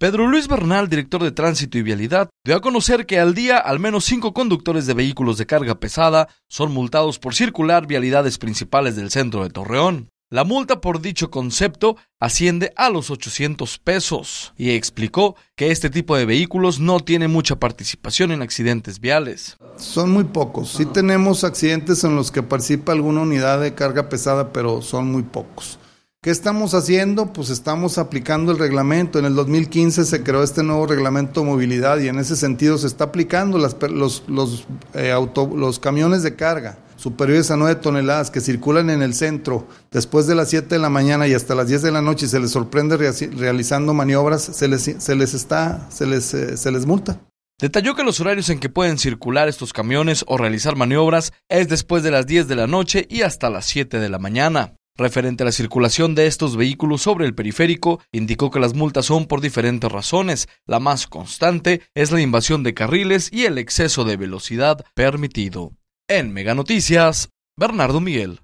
Pedro Luis Bernal, director de Tránsito y Vialidad, dio a conocer que al día al menos cinco conductores de vehículos de carga pesada son multados por circular vialidades principales del centro de Torreón. La multa por dicho concepto asciende a los 800 pesos y explicó que este tipo de vehículos no tiene mucha participación en accidentes viales. Son muy pocos. Sí tenemos accidentes en los que participa alguna unidad de carga pesada, pero son muy pocos. ¿Qué estamos haciendo? Pues estamos aplicando el reglamento. En el 2015 se creó este nuevo reglamento de movilidad y en ese sentido se está aplicando las, los, los, eh, los camiones de carga superiores a 9 toneladas que circulan en el centro después de las 7 de la mañana y hasta las 10 de la noche y se les sorprende realizando maniobras, se les, se les está, se les, eh, se les multa. Detalló que los horarios en que pueden circular estos camiones o realizar maniobras es después de las 10 de la noche y hasta las 7 de la mañana. Referente a la circulación de estos vehículos sobre el periférico, indicó que las multas son por diferentes razones. La más constante es la invasión de carriles y el exceso de velocidad permitido. En Mega Noticias, Bernardo Miguel.